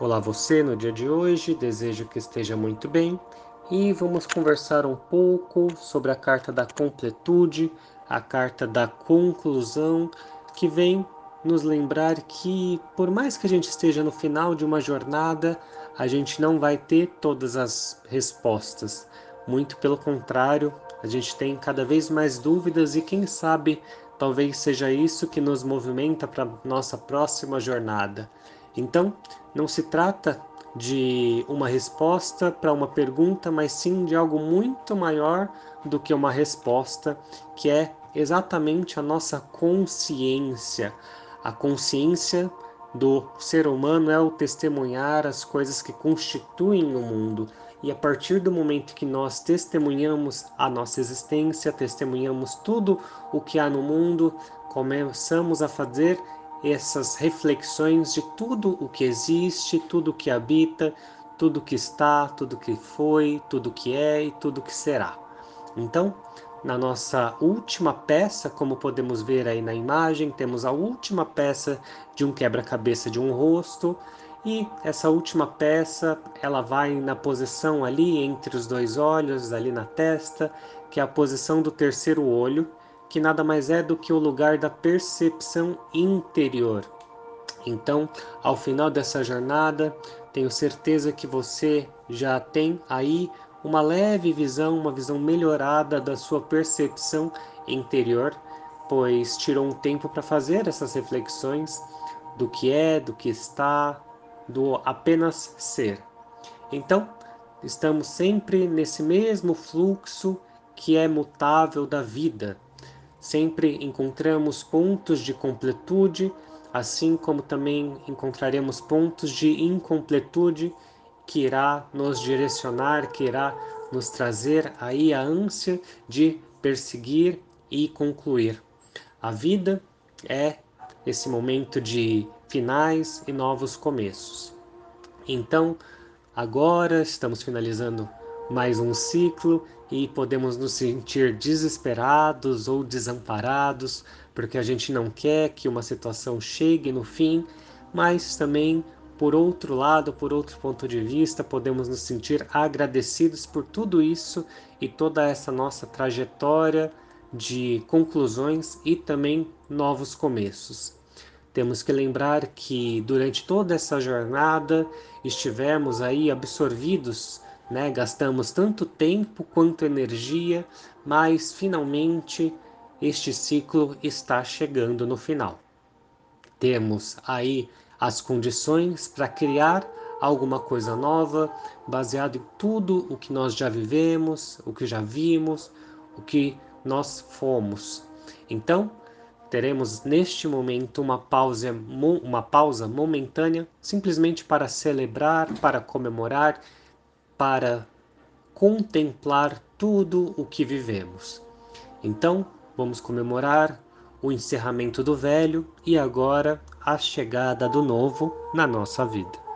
Olá você no dia de hoje, desejo que esteja muito bem e vamos conversar um pouco sobre a carta da completude, a carta da conclusão, que vem nos lembrar que por mais que a gente esteja no final de uma jornada, a gente não vai ter todas as respostas. Muito pelo contrário, a gente tem cada vez mais dúvidas e quem sabe talvez seja isso que nos movimenta para nossa próxima jornada. Então, não se trata de uma resposta para uma pergunta, mas sim de algo muito maior do que uma resposta, que é exatamente a nossa consciência. A consciência do ser humano é o testemunhar as coisas que constituem o mundo. E a partir do momento que nós testemunhamos a nossa existência, testemunhamos tudo o que há no mundo, começamos a fazer essas reflexões de tudo o que existe, tudo o que habita, tudo que está, tudo que foi, tudo que é e tudo que será. Então, na nossa última peça, como podemos ver aí na imagem, temos a última peça de um quebra-cabeça de um rosto, e essa última peça, ela vai na posição ali entre os dois olhos, ali na testa, que é a posição do terceiro olho, que nada mais é do que o lugar da percepção interior. Então, ao final dessa jornada, tenho certeza que você já tem aí uma leve visão, uma visão melhorada da sua percepção interior, pois tirou um tempo para fazer essas reflexões do que é, do que está, do apenas ser. Então, estamos sempre nesse mesmo fluxo que é mutável da vida, Sempre encontramos pontos de completude, assim como também encontraremos pontos de incompletude que irá nos direcionar, que irá nos trazer aí a ânsia de perseguir e concluir. A vida é esse momento de finais e novos começos. Então, agora estamos finalizando mais um ciclo e podemos nos sentir desesperados ou desamparados porque a gente não quer que uma situação chegue no fim, mas também por outro lado, por outro ponto de vista, podemos nos sentir agradecidos por tudo isso e toda essa nossa trajetória de conclusões e também novos começos. Temos que lembrar que durante toda essa jornada estivemos aí absorvidos né? Gastamos tanto tempo quanto energia, mas finalmente este ciclo está chegando no final. Temos aí as condições para criar alguma coisa nova, baseado em tudo o que nós já vivemos, o que já vimos, o que nós fomos. Então, teremos neste momento uma pausa, uma pausa momentânea, simplesmente para celebrar, para comemorar para contemplar tudo o que vivemos. Então, vamos comemorar o encerramento do velho e agora a chegada do novo na nossa vida.